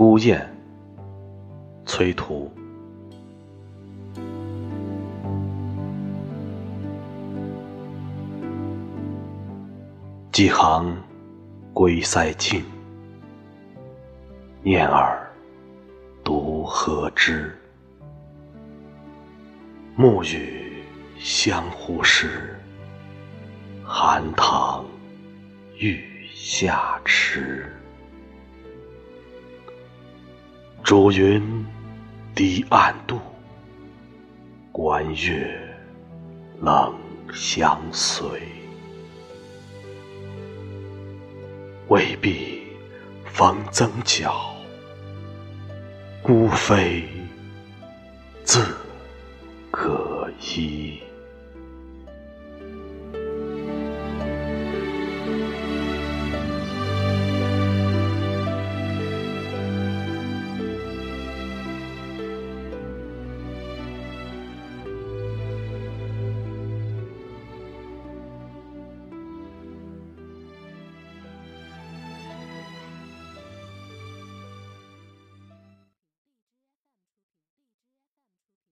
孤雁，崔涂。几行归塞尽，念尔独何之？暮雨相呼时，寒塘欲下迟。竹云低暗度，观月冷相随。未必逢增角，孤飞自可依。